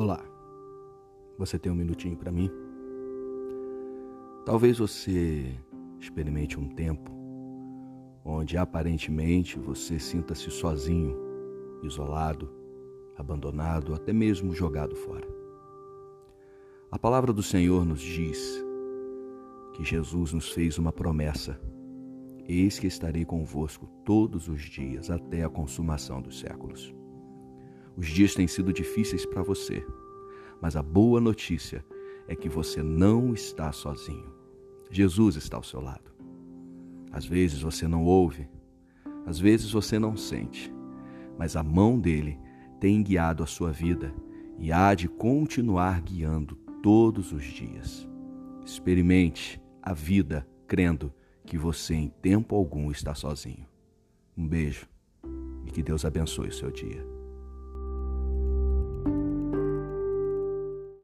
Olá, você tem um minutinho para mim? Talvez você experimente um tempo onde aparentemente você sinta-se sozinho, isolado, abandonado, até mesmo jogado fora. A palavra do Senhor nos diz que Jesus nos fez uma promessa: Eis que estarei convosco todos os dias até a consumação dos séculos. Os dias têm sido difíceis para você, mas a boa notícia é que você não está sozinho. Jesus está ao seu lado. Às vezes você não ouve, às vezes você não sente, mas a mão dele tem guiado a sua vida e há de continuar guiando todos os dias. Experimente a vida crendo que você em tempo algum está sozinho. Um beijo e que Deus abençoe o seu dia.